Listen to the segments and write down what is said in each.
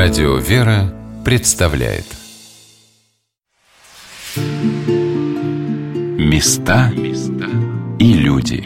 Радио «Вера» представляет. Места и люди.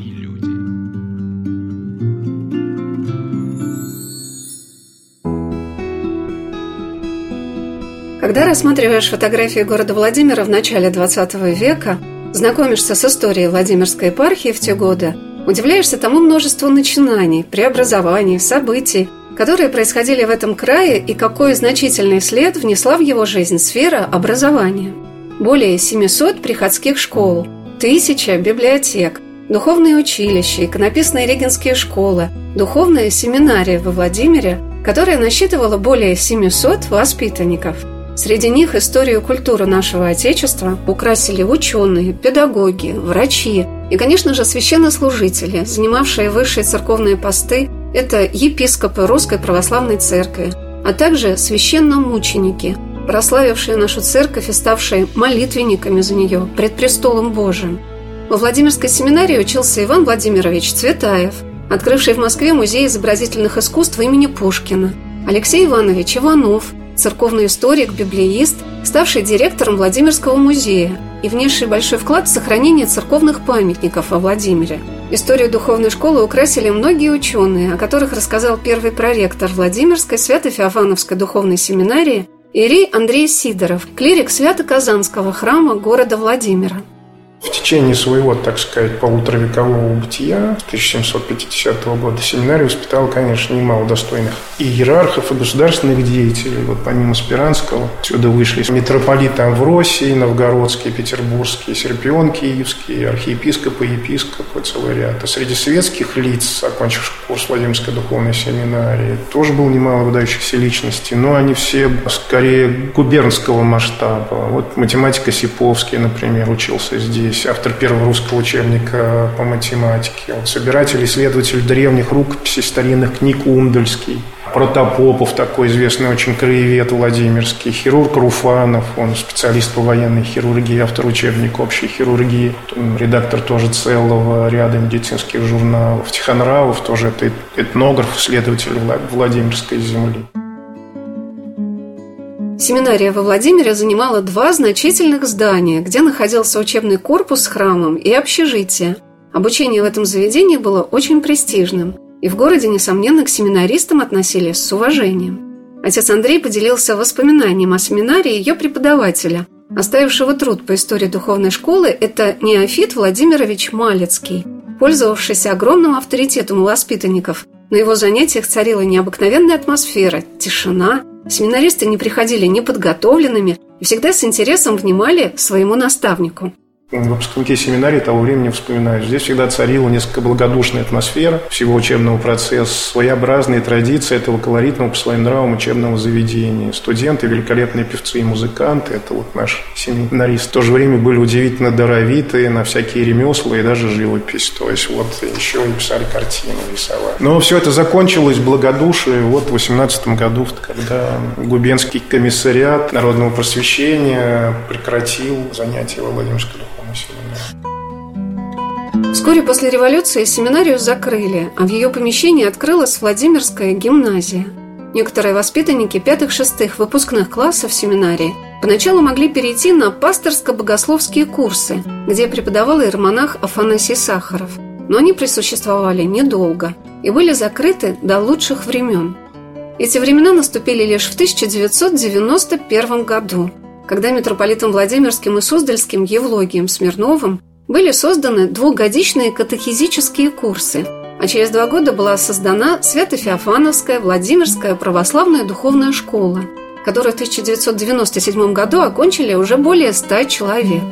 Когда рассматриваешь фотографии города Владимира в начале 20 века, знакомишься с историей Владимирской епархии в те годы, удивляешься тому множеству начинаний, преобразований, событий – которые происходили в этом крае и какой значительный след внесла в его жизнь сфера образования. Более 700 приходских школ, тысяча библиотек, духовные училища, иконописные регенские школы, духовная семинария во Владимире, которая насчитывала более 700 воспитанников. Среди них историю и культуру нашего Отечества украсили ученые, педагоги, врачи и, конечно же, священнослужители, занимавшие высшие церковные посты это епископы Русской Православной Церкви, а также священномученики, прославившие нашу церковь и ставшие молитвенниками за нее пред престолом Божиим. Во Владимирской семинарии учился Иван Владимирович Цветаев, открывший в Москве музей изобразительных искусств имени Пушкина, Алексей Иванович Иванов, церковный историк, библеист, ставший директором Владимирского музея и внесший большой вклад в сохранение церковных памятников во Владимире – Историю духовной школы украсили многие ученые, о которых рассказал первый проректор Владимирской Свято-Феофановской духовной семинарии Ирий Андрей Сидоров, клирик Свято-Казанского храма города Владимира. В течение своего, так сказать, полуторавекового бытия 1750 года семинария воспитала, конечно, немало достойных и иерархов, и государственных деятелей. Вот помимо Спиранского сюда вышли митрополиты Амвросий, Новгородский, Петербургский, Серпион Киевский, архиепископы, епископы, целый ряд. А среди светских лиц, окончивших курс Владимирской духовной семинарии, тоже было немало выдающихся личностей, но они все скорее губернского масштаба. Вот математика Сиповский, например, учился здесь здесь автор первого русского учебника по математике, вот собиратель, исследователь древних рукописей старинных книг Ундальский, Протопопов, такой известный очень краевед Владимирский, хирург Руфанов, он специалист по военной хирургии, автор учебника общей хирургии, редактор тоже целого ряда медицинских журналов. Тихонравов тоже это этнограф, исследователь Владимирской земли. Семинария во Владимире занимала два значительных здания, где находился учебный корпус с храмом и общежитие. Обучение в этом заведении было очень престижным, и в городе, несомненно, к семинаристам относились с уважением. Отец Андрей поделился воспоминанием о семинарии ее преподавателя, оставившего труд по истории духовной школы, это Неофит Владимирович Малецкий, пользовавшийся огромным авторитетом у воспитанников. На его занятиях царила необыкновенная атмосфера, тишина – Семинаристы не приходили неподготовленными и всегда с интересом внимали своему наставнику. Выпускники семинарии того времени вспоминают. Здесь всегда царила несколько благодушная атмосфера всего учебного процесса, своеобразные традиции этого колоритного по своим нравам учебного заведения. Студенты, великолепные певцы и музыканты, это вот наш семинарист, в то же время были удивительно даровитые на всякие ремесла и даже живопись. То есть вот еще и писали картины, рисовали. Но все это закончилось благодушие вот в 18 году, когда губенский комиссариат народного просвещения прекратил занятия во Вскоре после революции семинарию закрыли, а в ее помещении открылась Владимирская гимназия. Некоторые воспитанники пятых-шестых выпускных классов семинарии поначалу могли перейти на пасторско-богословские курсы, где преподавал иеромонах Афанасий Сахаров. Но они присуществовали недолго и были закрыты до лучших времен. Эти времена наступили лишь в 1991 году – когда митрополитом Владимирским и Суздальским Евлогием Смирновым были созданы двухгодичные катехизические курсы, а через два года была создана Свято-Феофановская Владимирская православная духовная школа, которую в 1997 году окончили уже более ста человек.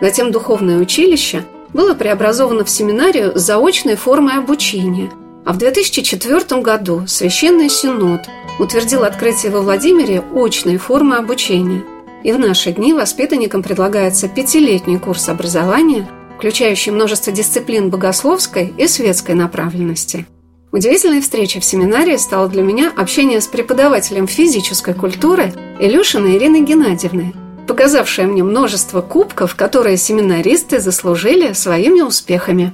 Затем духовное училище было преобразовано в семинарию с заочной формой обучения, а в 2004 году Священный Синод утвердил открытие во Владимире очной формы обучения – и в наши дни воспитанникам предлагается пятилетний курс образования, включающий множество дисциплин богословской и светской направленности. Удивительной встречей в семинарии стало для меня общение с преподавателем физической культуры Илюшиной Ириной Геннадьевной, показавшая мне множество кубков, которые семинаристы заслужили своими успехами.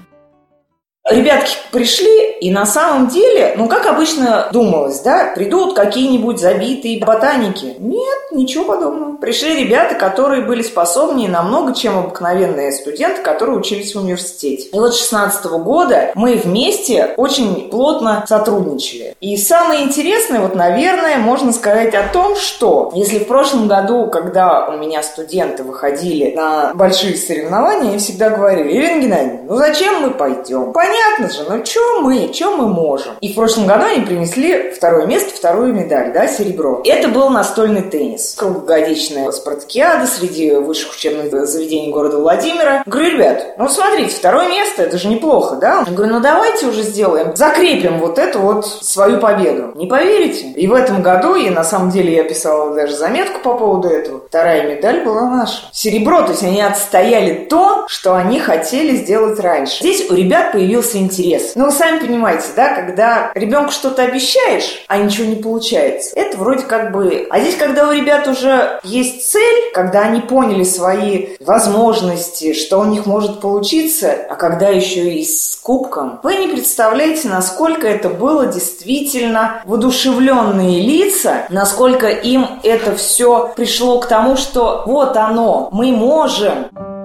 Ребятки пришли, и на самом деле, ну, как обычно думалось, да, придут какие-нибудь забитые ботаники. Нет, ничего подобного. Пришли ребята, которые были способнее намного, чем обыкновенные студенты, которые учились в университете. И вот с 16 года мы вместе очень плотно сотрудничали. И самое интересное, вот, наверное, можно сказать о том, что если в прошлом году, когда у меня студенты выходили на большие соревнования, они всегда говорили, Ирина Геннадьевна, ну зачем мы пойдем? Понятно, понятно же, ну что мы, что мы можем? И в прошлом году они принесли второе место, вторую медаль, да, серебро. Это был настольный теннис. Круглогодичная спартакиада среди высших учебных заведений города Владимира. Говорю, ребят, ну смотрите, второе место, это же неплохо, да? Я говорю, ну давайте уже сделаем, закрепим вот эту вот свою победу. Не поверите? И в этом году, и на самом деле я писала даже заметку по поводу этого, вторая медаль была наша. Серебро, то есть они отстояли то, что они хотели сделать раньше. Здесь у ребят появился появился интерес. Ну, вы сами понимаете, да, когда ребенку что-то обещаешь, а ничего не получается, это вроде как бы... А здесь, когда у ребят уже есть цель, когда они поняли свои возможности, что у них может получиться, а когда еще и с кубком, вы не представляете, насколько это было действительно воодушевленные лица, насколько им это все пришло к тому, что вот оно, мы можем.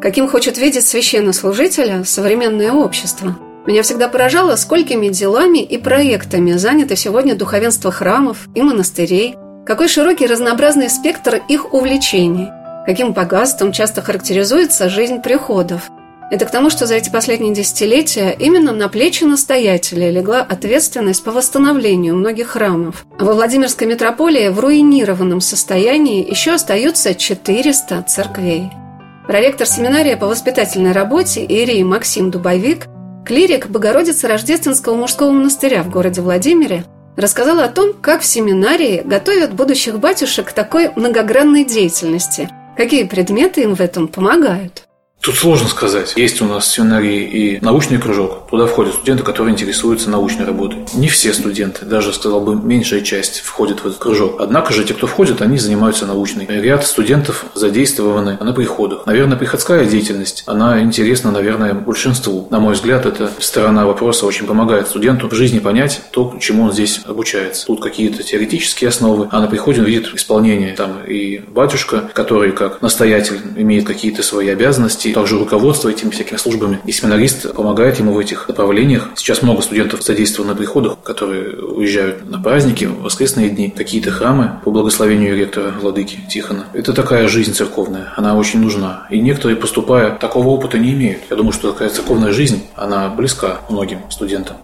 Каким хочет видеть священнослужителя современное общество. Меня всегда поражало, сколькими делами и проектами занято сегодня духовенство храмов и монастырей, какой широкий разнообразный спектр их увлечений, каким богатством часто характеризуется жизнь приходов. Это к тому, что за эти последние десятилетия именно на плечи настоятеля легла ответственность по восстановлению многих храмов. А во Владимирской митрополии в руинированном состоянии еще остаются 400 церквей. Проректор семинария по воспитательной работе Ирии Максим Дубовик, клирик Богородицы Рождественского мужского монастыря в городе Владимире, рассказал о том, как в семинарии готовят будущих батюшек к такой многогранной деятельности, какие предметы им в этом помогают. Тут сложно сказать. Есть у нас в семинарии и научный кружок. Туда входят студенты, которые интересуются научной работой. Не все студенты, даже, сказал бы, меньшая часть входит в этот кружок. Однако же те, кто входит, они занимаются научной. Ряд студентов задействованы на приходах. Наверное, приходская деятельность, она интересна, наверное, большинству. На мой взгляд, эта сторона вопроса очень помогает студенту в жизни понять то, чему он здесь обучается. Тут какие-то теоретические основы, а на приходе он видит исполнение. Там и батюшка, который как настоятель имеет какие-то свои обязанности, также руководство этими всякими службами. И семинарист помогает ему в этих направлениях. Сейчас много студентов задействовано на приходах, которые уезжают на праздники, в воскресные дни, какие-то храмы по благословению ректора Владыки Тихона. Это такая жизнь церковная, она очень нужна. И некоторые, поступая, такого опыта не имеют. Я думаю, что такая церковная жизнь, она близка многим студентам.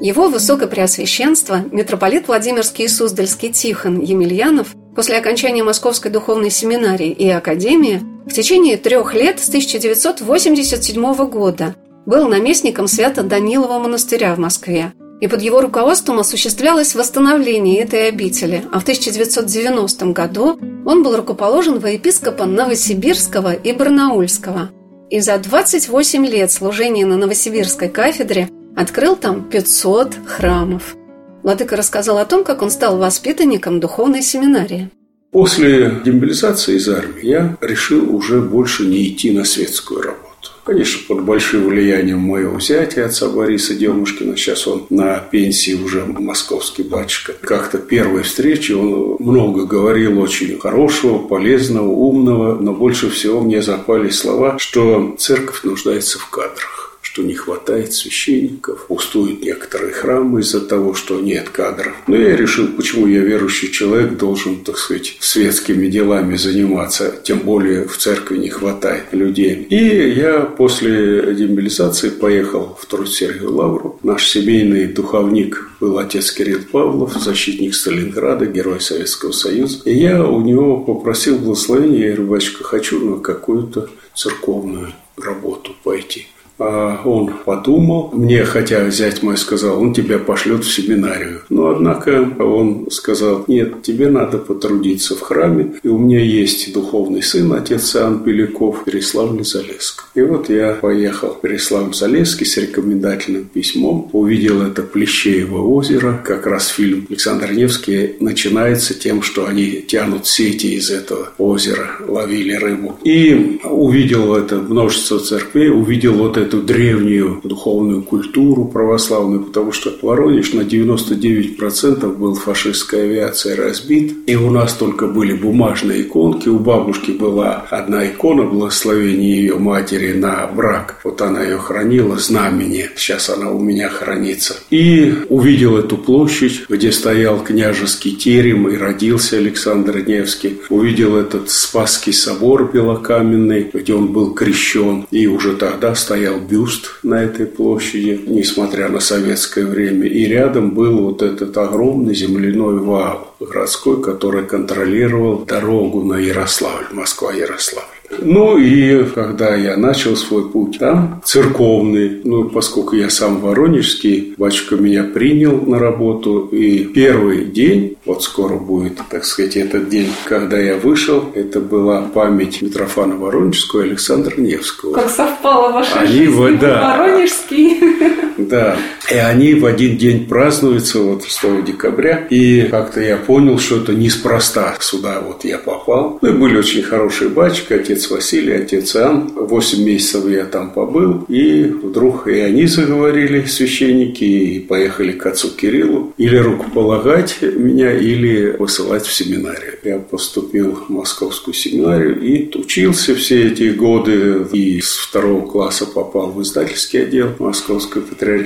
Его Высокопреосвященство, митрополит Владимирский и Суздальский Тихон Емельянов, после окончания Московской духовной семинарии и академии, в течение трех лет с 1987 года был наместником Свято-Данилова монастыря в Москве, и под его руководством осуществлялось восстановление этой обители, а в 1990 году он был рукоположен во епископа Новосибирского и Барнаульского. И за 28 лет служения на Новосибирской кафедре Открыл там 500 храмов. Владыка рассказал о том, как он стал воспитанником духовной семинарии. После демобилизации из армии я решил уже больше не идти на светскую работу. Конечно, под большим влиянием моего зятя, отца Бориса Демушкина, сейчас он на пенсии уже московский батюшка. Как-то первой встречи он много говорил очень хорошего, полезного, умного, но больше всего мне запали слова, что церковь нуждается в кадрах что не хватает священников, пустуют некоторые храмы из-за того, что нет кадров. Но я решил, почему я верующий человек должен, так сказать, светскими делами заниматься, тем более в церкви не хватает людей. И я после демобилизации поехал в Труд-Сергию Лавру. Наш семейный духовник был отец Кирилл Павлов, защитник Сталинграда, герой Советского Союза. И я у него попросил благословения, я говорю, батюшка, хочу на какую-то церковную работу пойти. А он подумал. Мне, хотя зять мой сказал, он тебя пошлет в семинарию. Но, однако, он сказал, нет, тебе надо потрудиться в храме. И у меня есть духовный сын, отец Иоанн Беляков, Переславль-Залеск. И вот я поехал в Переславль-Залесский с рекомендательным письмом. Увидел это Плещеево озеро. Как раз фильм Александр Невский начинается тем, что они тянут сети из этого озера, ловили рыбу. И увидел это множество церквей, увидел вот эту древнюю духовную культуру православную, потому что Воронеж на 99% был фашистской авиацией разбит, и у нас только были бумажные иконки. У бабушки была одна икона благословения ее матери на брак. Вот она ее хранила, знамение. Сейчас она у меня хранится. И увидел эту площадь, где стоял княжеский терем и родился Александр Невский. Увидел этот Спасский собор белокаменный, где он был крещен. И уже тогда стоял бюст на этой площади, несмотря на советское время. И рядом был вот этот огромный земляной вал городской, который контролировал дорогу на Ярославль, Москва-Ярославль. Ну и когда я начал свой путь там, церковный, ну поскольку я сам воронежский, батюшка меня принял на работу, и первый день, вот скоро будет, так сказать, этот день, когда я вышел, это была память Митрофана Воронежского и Александра Невского. Как совпало ваша Они жизнь, да. Воронежский. Да, и они в один день празднуются, вот 6 декабря, и как-то я понял, что это неспроста сюда вот я попал. Ну и были очень хорошие батюшки, отец Василий, отец Иоанн. Восемь месяцев я там побыл, и вдруг и они заговорили, священники, и поехали к отцу Кириллу, или рукополагать меня, или высылать в семинарию. Я поступил в московскую семинарию и учился все эти годы, и с второго класса попал в издательский отдел Московской патриархии.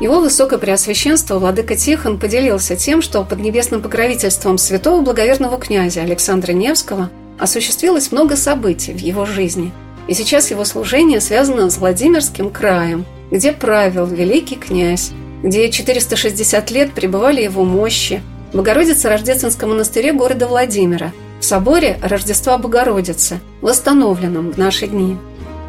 Его Высокопреосвященство Владыка Тихон поделился тем, что под небесным покровительством святого благоверного князя Александра Невского осуществилось много событий в его жизни. И сейчас его служение связано с Владимирским краем, где правил великий князь, где 460 лет пребывали его мощи, в Богородице-Рождественском монастыре города Владимира, в соборе Рождества Богородицы, восстановленном в наши дни.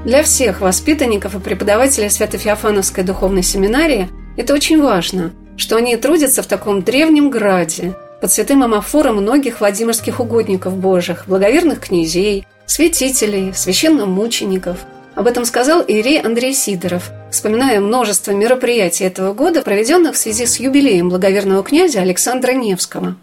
Для всех воспитанников и преподавателей Свято-Феофановской духовной семинарии это очень важно, что они трудятся в таком древнем граде, под святым амафором многих владимирских угодников Божьих, благоверных князей, святителей, священномучеников. Об этом сказал Ирей Андрей Сидоров, вспоминая множество мероприятий этого года, проведенных в связи с юбилеем благоверного князя Александра Невского.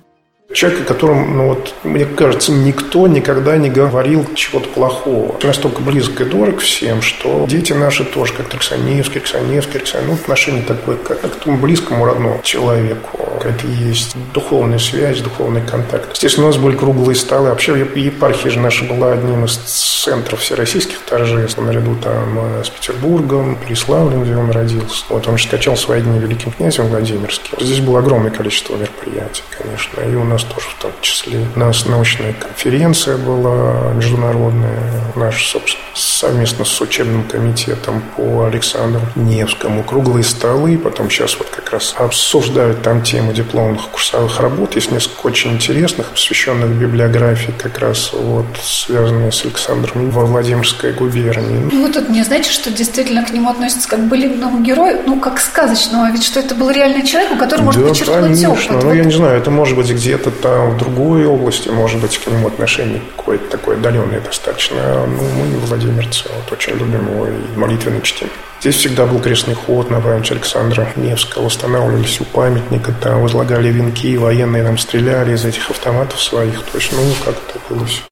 Человек, о котором, ну вот, мне кажется, никто никогда не говорил чего-то плохого. Настолько близко и дорог всем, что дети наши тоже, как Трексаневский, Трексаневский, Трексаневский, ну, отношение такое, как к тому близкому родному человеку. Какая-то есть духовная связь, духовный контакт. Естественно, у нас были круглые столы. Вообще, епархия же наша была одним из центров всероссийских торжеств, наряду там э, с Петербургом, Переславлем, где он родился. Вот он же скачал свои дни великим князем Владимирским. Здесь было огромное количество мероприятий, конечно. И у нас тоже в том числе. У нас научная конференция была международная, наша, собственно, совместно с учебным комитетом по Александру Невскому. Круглые столы, потом сейчас вот как раз обсуждают там тему дипломных курсовых работ. Есть несколько очень интересных, посвященных библиографии, как раз вот связанные с Александром во Владимирской губернии. Ну, вот тут мне, знаете, что действительно к нему относятся как к былинному герою, ну, как сказочного, ведь что это был реальный человек, у которого может да, конечно. опыт. Ну, Вот я не знаю, это может быть где-то там в другой области, может быть, к нему отношение какое-то такое отдаленное достаточно. Ну, мы, владимирцы, вот, очень любим его и молитвенно чтим. Здесь всегда был крестный ход на память Александра Невского. Устанавливались у памятника, там возлагали венки, военные там стреляли из этих автоматов своих. То есть, ну, как-то было все.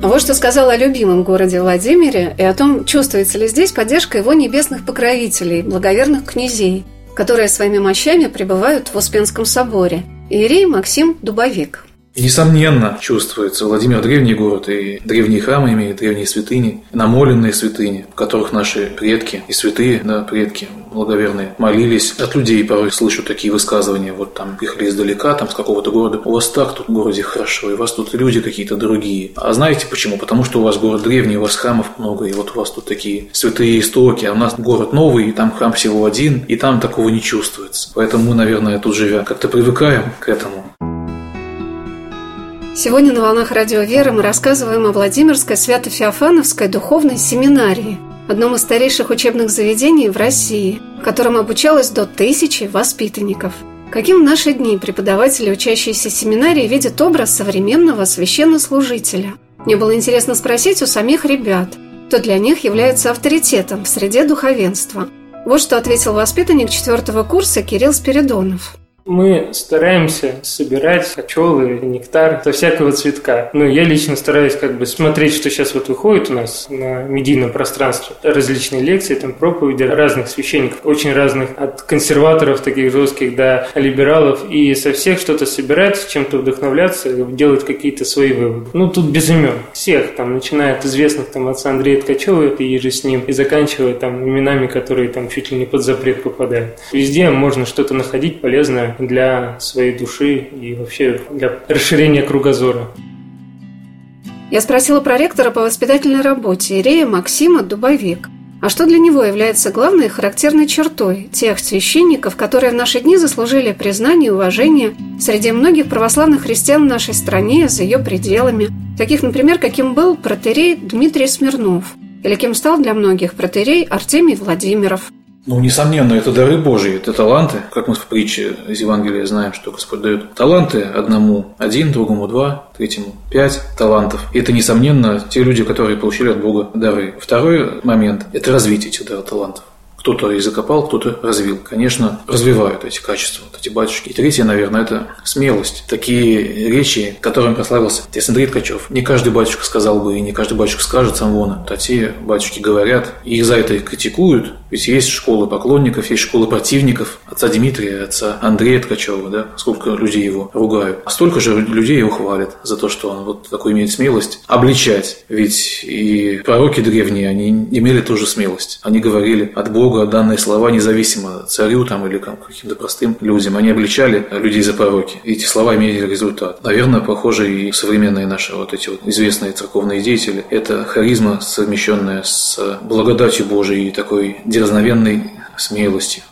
Вот что сказал о любимом городе Владимире и о том, чувствуется ли здесь поддержка его небесных покровителей, благоверных князей, которые своими мощами пребывают в Успенском соборе. Иерей Максим Дубовик. Несомненно, чувствуется Владимир древний город, и древние храмы имеют, древние святыни, намоленные святыни, в которых наши предки и святые, да, предки благоверные, молились. От людей порой слышу такие высказывания, вот там приехали издалека, там с какого-то города, у вас так тут в городе хорошо, и у вас тут люди какие-то другие. А знаете почему? Потому что у вас город древний, у вас храмов много, и вот у вас тут такие святые истоки, а у нас город новый, и там храм всего один, и там такого не чувствуется. Поэтому мы, наверное, тут живя, как-то привыкаем к этому. Сегодня на «Волнах Радио Веры» мы рассказываем о Владимирской Свято-Феофановской духовной семинарии, одном из старейших учебных заведений в России, в котором обучалось до тысячи воспитанников. Каким в наши дни преподаватели, учащиеся семинарии, видят образ современного священнослужителя? Мне было интересно спросить у самих ребят, кто для них является авторитетом в среде духовенства. Вот что ответил воспитанник четвертого курса Кирилл Спиридонов. Мы стараемся собирать пчелы, нектар со всякого цветка. Но я лично стараюсь как бы смотреть, что сейчас вот выходит у нас на медийном пространстве. Различные лекции, там проповеди разных священников, очень разных, от консерваторов таких жестких до либералов. И со всех что-то собирать, чем-то вдохновляться, делать какие-то свои выводы. Ну, тут без имен. Всех, там, начиная от известных там отца Андрея Ткачева и же с ним, и заканчивая там именами, которые там чуть ли не под запрет попадают. Везде можно что-то находить полезное для своей души и вообще для расширения кругозора. Я спросила про ректора по воспитательной работе Ирея Максима Дубовик. А что для него является главной и характерной чертой тех священников, которые в наши дни заслужили признание и уважение среди многих православных христиан в нашей стране за ее пределами, таких, например, каким был протерей Дмитрий Смирнов, или кем стал для многих протерей Артемий Владимиров – ну, несомненно, это дары Божьи, это таланты. Как мы в притче из Евангелия знаем, что Господь дает таланты одному один, другому два, третьему пять талантов. И это, несомненно, те люди, которые получили от Бога дары. Второй момент – это развитие этих талантов. Кто-то и закопал, кто-то развил. Конечно, развивают эти качества, вот эти батюшки. И третье, наверное, это смелость. Такие речи, которыми прославился отец Андрей Ткачев. Не каждый батюшка сказал бы, и не каждый батюшка скажет сам вон. А те батюшки говорят, и их за это критикуют, ведь есть школы поклонников, есть школы противников отца Дмитрия, отца Андрея Ткачева, да, сколько людей его ругают. А столько же людей его хвалят за то, что он вот такой имеет смелость обличать. Ведь и пророки древние, они имели ту же смелость. Они говорили от Бога данные слова независимо царю там или каким-то простым людям. Они обличали людей за пророки. Эти слова имели результат. Наверное, похоже и современные наши вот эти вот известные церковные деятели. Это харизма, совмещенная с благодатью Божией и такой дерзновенной смелости.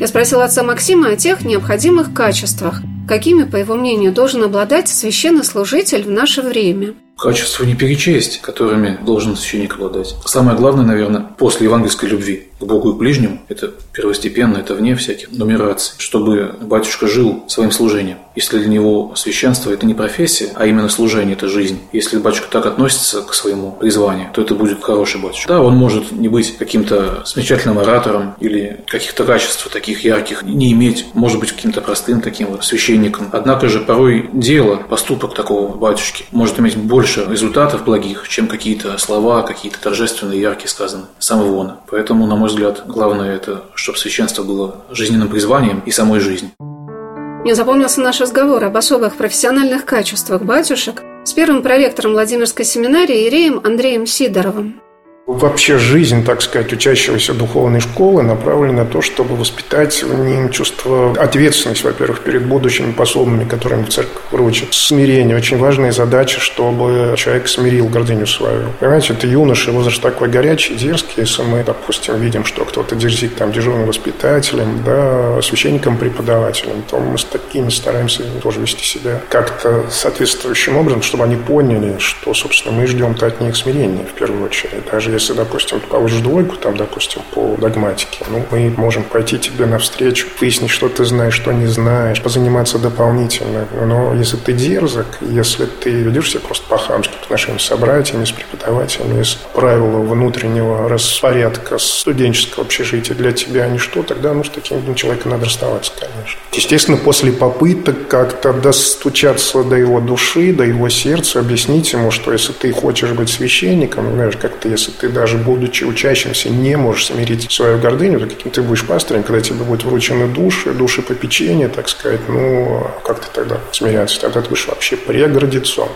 Я спросила отца Максима о тех необходимых качествах, какими, по его мнению, должен обладать священнослужитель в наше время – Качества не перечесть, которыми должен священник обладать. Самое главное, наверное, после евангельской любви к Богу и к ближнему, это первостепенно, это вне всяких нумераций, чтобы батюшка жил своим служением. Если для него священство – это не профессия, а именно служение – это жизнь. Если батюшка так относится к своему призванию, то это будет хороший батюшка. Да, он может не быть каким-то замечательным оратором или каких-то качеств таких ярких не иметь, может быть каким-то простым таким вот священником. Однако же порой дело, поступок такого батюшки может иметь больше больше результатов благих, чем какие-то слова, какие-то торжественные, яркие сказаны самого вона. Поэтому, на мой взгляд, главное это, чтобы священство было жизненным призванием и самой жизнью. Мне запомнился наш разговор об особых профессиональных качествах батюшек с первым проректором Владимирской семинарии Иреем Андреем Сидоровым. Вообще жизнь, так сказать, учащегося духовной школы направлена на то, чтобы воспитать в ним чувство ответственности, во-первых, перед будущими пособными, которыми церковь вручит. Смирение. Очень важная задача, чтобы человек смирил гордыню свою. Понимаете, это юноша, возраст такой горячий, дерзкий. Если мы, допустим, видим, что кто-то дерзит там дежурным воспитателем, да, священником, преподавателем, то мы с такими стараемся тоже вести себя как-то соответствующим образом, чтобы они поняли, что, собственно, мы ждем-то от них смирения в первую очередь. Даже если, допустим, ты получишь двойку, там, допустим, по догматике, ну, мы можем пойти тебе навстречу, выяснить, что ты знаешь, что не знаешь, позаниматься дополнительно. Но если ты дерзок, если ты ведешь себя просто по-хамски по отношению с собратьями, с преподавателями, с правила внутреннего распорядка студенческого общежития для тебя ничто, тогда, ну, с таким человеком надо расставаться, конечно. Естественно, после попыток как-то достучаться до его души, до его сердца, объяснить ему, что если ты хочешь быть священником, знаешь, как-то если ты даже будучи учащимся не можешь смирить свою гордыню, то каким ты будешь пастырем, когда тебе будут вручены души, души попечения, так сказать, ну, как ты тогда смиряться? Тогда ты будешь вообще преградицом.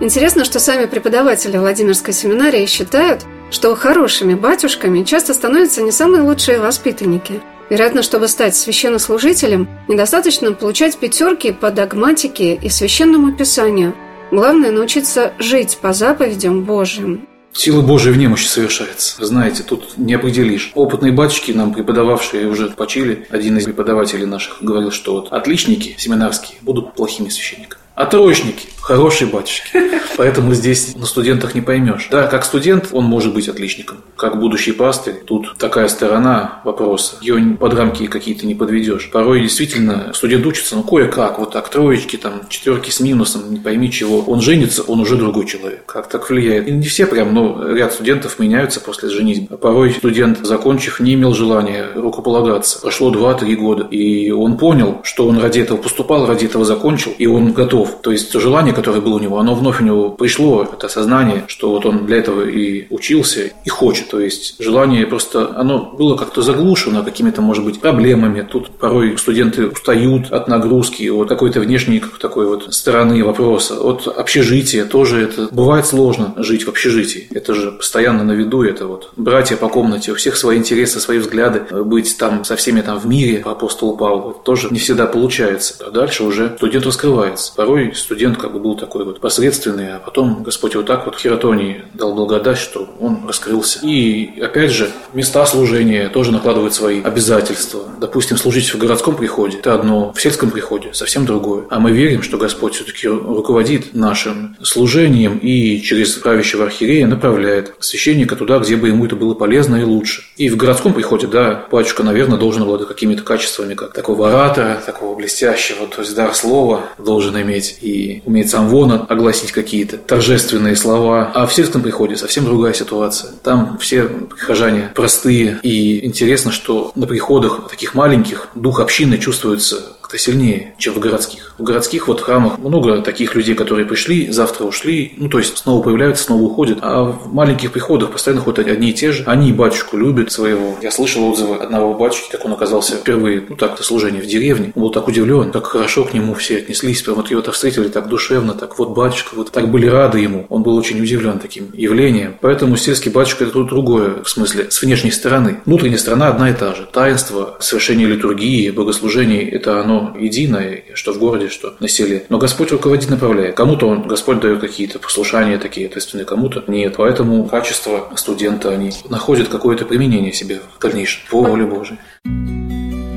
Интересно, что сами преподаватели Владимирской семинарии считают, что хорошими батюшками часто становятся не самые лучшие воспитанники. Вероятно, чтобы стать священнослужителем, недостаточно получать пятерки по догматике и священному писанию. Главное – научиться жить по заповедям Божьим. Сила Божия в немощи совершается. Знаете, тут не определишь. Опытные батюшки, нам преподававшие уже почили, один из преподавателей наших говорил, что вот отличники семинарские будут плохими священниками. А троечники – хорошие батюшки. Поэтому здесь на студентах не поймешь. Да, как студент он может быть отличником. Как будущий пастырь, тут такая сторона вопроса. Ее под рамки какие-то не подведешь. Порой действительно студент учится, ну кое-как, вот так, троечки, там, четверки с минусом, не пойми чего. Он женится, он уже другой человек. Как так влияет? И не все прям, но ряд студентов меняются после женитьбы. А порой студент, закончив, не имел желания рукополагаться. Прошло 2-3 года, и он понял, что он ради этого поступал, ради этого закончил, и он готов. То есть желание, которое было у него, оно вновь у него пришло, это осознание, что вот он для этого и учился, и хочет. То есть желание просто, оно было как-то заглушено какими-то, может быть, проблемами. Тут порой студенты устают от нагрузки, от какой-то внешней такой вот стороны вопроса, от общежития тоже это бывает сложно жить в общежитии. Это же постоянно на виду, это вот братья по комнате, у всех свои интересы, свои взгляды, быть там со всеми там в мире по апостолу Павлу тоже не всегда получается. А дальше уже студент раскрывается. Порой студент как бы был такой вот посредственный, а потом Господь вот так вот Хератонии дал благодать, что он раскрылся. И опять же, места служения тоже накладывают свои обязательства. Допустим, служить в городском приходе – это одно, в сельском приходе – совсем другое. А мы верим, что Господь все-таки руководит нашим служением и через правящего архиерея направляет священника туда, где бы ему это было полезно и лучше. И в городском приходе, да, батюшка, наверное, должен обладать какими-то качествами, как такого оратора, такого блестящего, то есть дар слова должен иметь и уметь сам вон огласить какие-то торжественные слова. А в сельском приходе совсем другая ситуация. Там все прихожане простые, и интересно, что на приходах таких маленьких дух общины чувствуется как-то сильнее, чем в городских. В городских вот храмах много таких людей, которые пришли, завтра ушли, ну то есть снова появляются, снова уходят. А в маленьких приходах постоянно ходят одни и те же. Они батюшку любят своего. Я слышал отзывы одного батюшки, как он оказался впервые, ну так, на служении в деревне. Он был так удивлен, как хорошо к нему все отнеслись. Прям вот его-то встретили так душевно, так вот батюшка, вот так были рады ему. Он был очень удивлен таким явлением. Поэтому сельский батюшка это тут другое, в смысле, с внешней стороны. Внутренняя сторона одна и та же. Таинство, совершение литургии, богослужений, это оно единое, что в городе, что на селе. Но Господь руководит, направляет. Кому-то он, Господь дает какие-то послушания такие ответственные, кому-то нет. Поэтому качество студента, они находят какое-то применение себе в дальнейшем по воле Божией.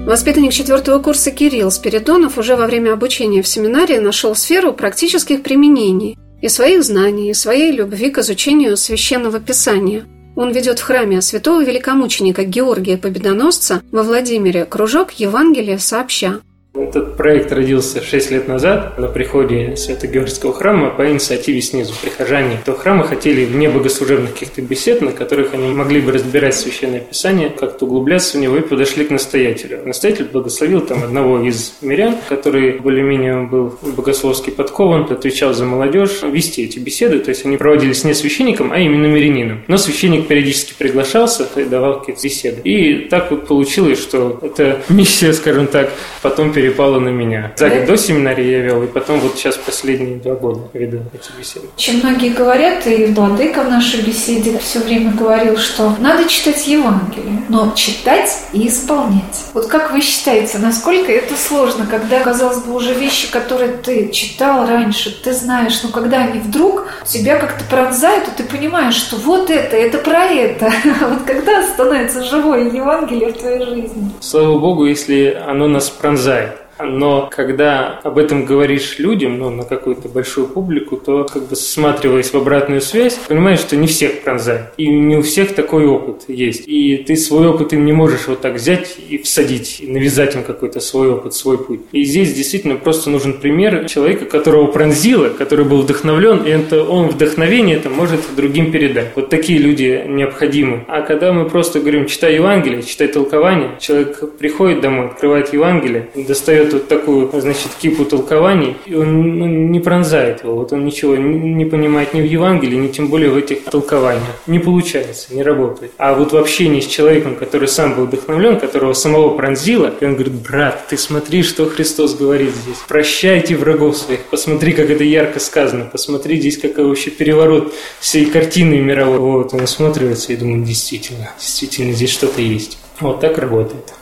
Воспитанник четвертого курса Кирилл Спиридонов уже во время обучения в семинарии нашел сферу практических применений и своих знаний, и своей любви к изучению священного писания – он ведет в храме святого великомученика Георгия Победоносца во Владимире кружок Евангелия сообща. Этот проект родился 6 лет назад на приходе Свято-Георгиевского храма по инициативе снизу. Прихожане этого храма хотели вне богослужебных каких-то бесед, на которых они могли бы разбирать Священное Писание, как-то углубляться в него и подошли к настоятелю. Настоятель благословил там одного из мирян, который более-менее был богословски подкован, отвечал за молодежь, вести эти беседы. То есть они проводились не священником, а именно мирянином. Но священник периодически приглашался и давал какие-то беседы. И так вот получилось, что эта миссия, скажем так, потом перепало на меня. За год до семинарии я вел, и потом вот сейчас последние два года веду эти беседы. Чем многие говорят, и Владыка в нашей беседе все время говорил, что надо читать Евангелие, но читать и исполнять. Вот как вы считаете, насколько это сложно, когда, казалось бы, уже вещи, которые ты читал раньше, ты знаешь, но когда они вдруг тебя как-то пронзают, и ты понимаешь, что вот это, это про это. Вот когда становится живое Евангелие в твоей жизни? Слава Богу, если оно нас пронзает но когда об этом говоришь людям, ну, на какую-то большую публику, то, как бы, сматриваясь в обратную связь, понимаешь, что не всех пронзает. И не у всех такой опыт есть. И ты свой опыт им не можешь вот так взять и всадить, и навязать им какой-то свой опыт, свой путь. И здесь действительно просто нужен пример человека, которого пронзило, который был вдохновлен, и это он вдохновение это может другим передать. Вот такие люди необходимы. А когда мы просто говорим, читай Евангелие, читай толкование, человек приходит домой, открывает Евангелие, достает вот такую, значит, кипу толкований, и он ну, не пронзает его. Вот он ничего не понимает ни в Евангелии, ни тем более в этих толкованиях. Не получается, не работает. А вот в общении с человеком, который сам был вдохновлен, которого самого пронзило, и он говорит, брат, ты смотри, что Христос говорит здесь. Прощайте врагов своих. Посмотри, как это ярко сказано. Посмотри здесь, какой вообще переворот всей картины мировой. Вот, он осматривается и думает, действительно, действительно, здесь что-то есть. Вот так работает.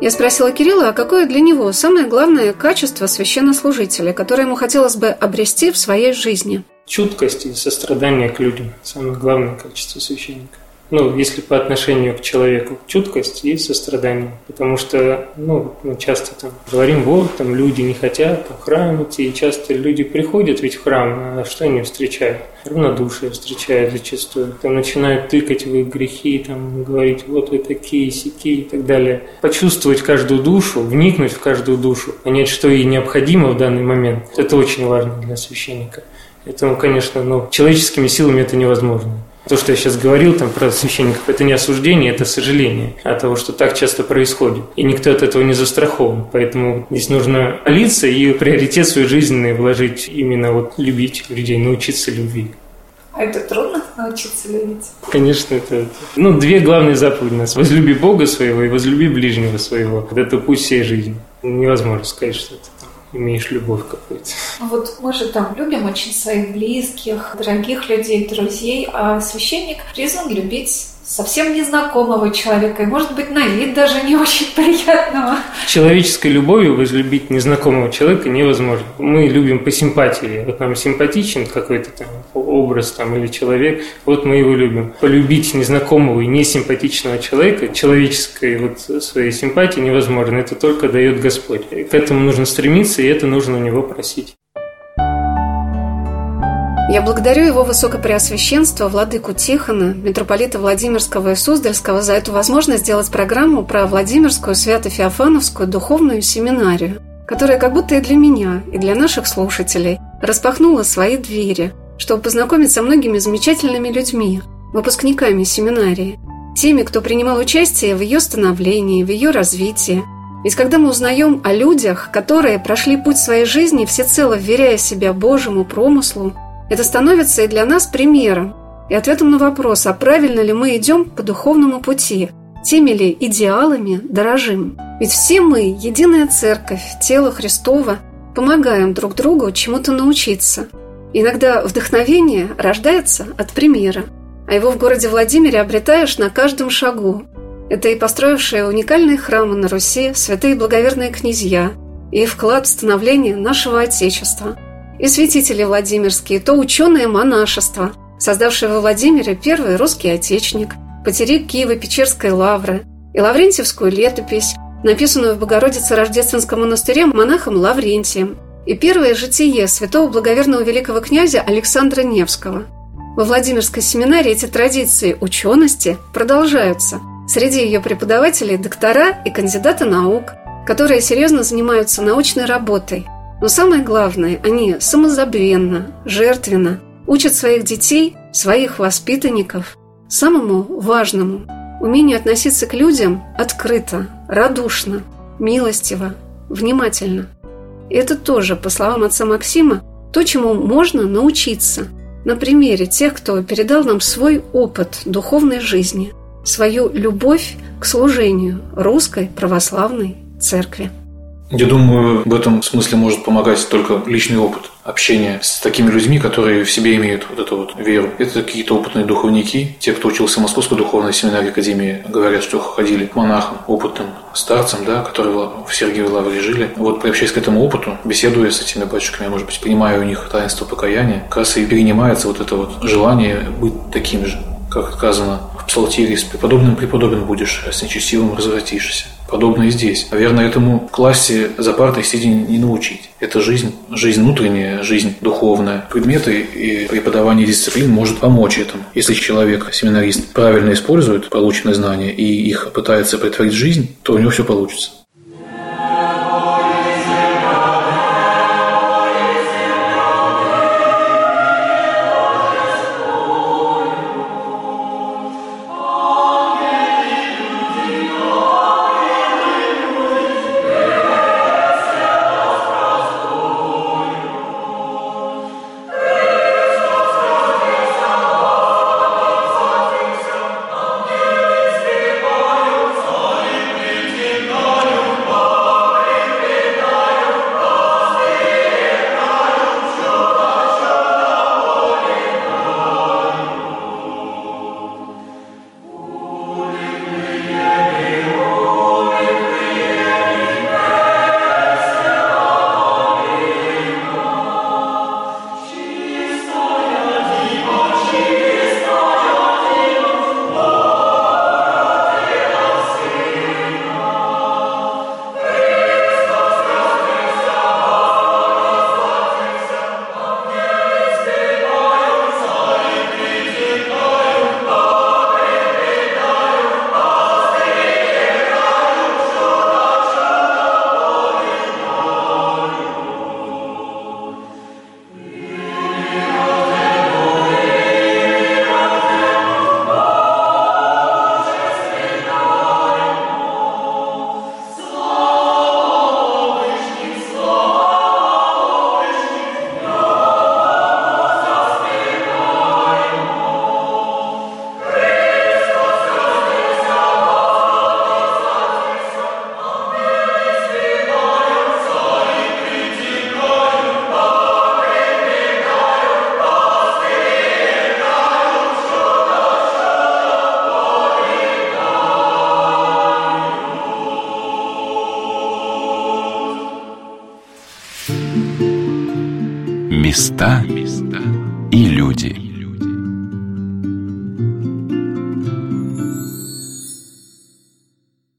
Я спросила Кирилла, а какое для него самое главное качество священнослужителя, которое ему хотелось бы обрести в своей жизни? Чуткость и сострадание к людям – самое главное качество священника. Ну, если по отношению к человеку чуткость и сострадание. Потому что, ну, мы часто там говорим, вот, там люди не хотят в храм идти, и часто люди приходят ведь в храм, а что они встречают? Равнодушие встречают зачастую. Там начинают тыкать в их грехи, там говорить, вот вы такие, сякие и так далее. Почувствовать каждую душу, вникнуть в каждую душу, понять, что ей необходимо в данный момент. Это очень важно для священника. Поэтому, конечно, ну, человеческими силами это невозможно. То, что я сейчас говорил там про священников, это не осуждение, это сожаление от того, что так часто происходит. И никто от этого не застрахован. Поэтому здесь нужно молиться и приоритет свой жизненный вложить именно вот любить людей, научиться любви. А это трудно научиться любить? Конечно, это, ну, две главные заповеди у нас. Возлюби Бога своего и возлюби ближнего своего. Это путь всей жизни. Невозможно сказать, что это имеешь любовь какую-то. Вот мы же там любим очень своих близких, дорогих людей, друзей, а священник призван любить совсем незнакомого человека, и, может быть, на вид даже не очень приятного. Человеческой любовью возлюбить незнакомого человека невозможно. Мы любим по симпатии. Вот нам симпатичен какой-то там образ там, или человек, вот мы его любим. Полюбить незнакомого и несимпатичного человека человеческой вот своей симпатии невозможно. Это только дает Господь. К этому нужно стремиться, и это нужно у него просить. Я благодарю его высокопреосвященство, владыку Тихона, митрополита Владимирского и Суздальского за эту возможность сделать программу про Владимирскую Свято-Феофановскую духовную семинарию, которая как будто и для меня, и для наших слушателей распахнула свои двери, чтобы познакомиться со многими замечательными людьми, выпускниками семинарии, теми, кто принимал участие в ее становлении, в ее развитии. Ведь когда мы узнаем о людях, которые прошли путь своей жизни, всецело вверяя себя Божьему промыслу, это становится и для нас примером, и ответом на вопрос, а правильно ли мы идем по духовному пути, теми ли идеалами дорожим. Ведь все мы, единая церковь, тело Христова, помогаем друг другу чему-то научиться. Иногда вдохновение рождается от примера, а его в городе Владимире обретаешь на каждом шагу. Это и построившие уникальные храмы на Руси, святые благоверные князья, и вклад в становление нашего Отечества – и святители Владимирские, то ученое монашество, создавшее во Владимире первый русский отечник, потерик Киево-Печерской лавры и Лаврентьевскую летопись, написанную в Богородице Рождественском монастыре монахом Лаврентием, и первое житие святого благоверного великого князя Александра Невского. Во Владимирской семинарии эти традиции учености продолжаются. Среди ее преподавателей доктора и кандидаты наук, которые серьезно занимаются научной работой – но самое главное, они самозабвенно, жертвенно учат своих детей, своих воспитанников самому важному – умению относиться к людям открыто, радушно, милостиво, внимательно. И это тоже, по словам отца Максима, то, чему можно научиться на примере тех, кто передал нам свой опыт духовной жизни, свою любовь к служению русской православной церкви. Я думаю, в этом смысле может помогать только личный опыт общения с такими людьми, которые в себе имеют вот эту вот веру. Это какие-то опытные духовники, те, кто учился в Московской духовной семинарии Академии, говорят, что ходили к монахам, опытным старцам, да, которые в Сергиевой Лавре жили. Вот приобщаясь к этому опыту, беседуя с этими батюшками, может быть, понимая у них таинство покаяния, как раз и перенимается вот это вот желание быть таким же, как сказано Псалтире, с преподобным преподобен будешь, а с нечестивым развратишься. Подобно и здесь. Наверное, этому классе за партой сидя не научить. Это жизнь, жизнь внутренняя, жизнь духовная. Предметы и преподавание дисциплин может помочь этому. Если человек, семинарист, правильно использует полученные знания и их пытается притворить в жизнь, то у него все получится.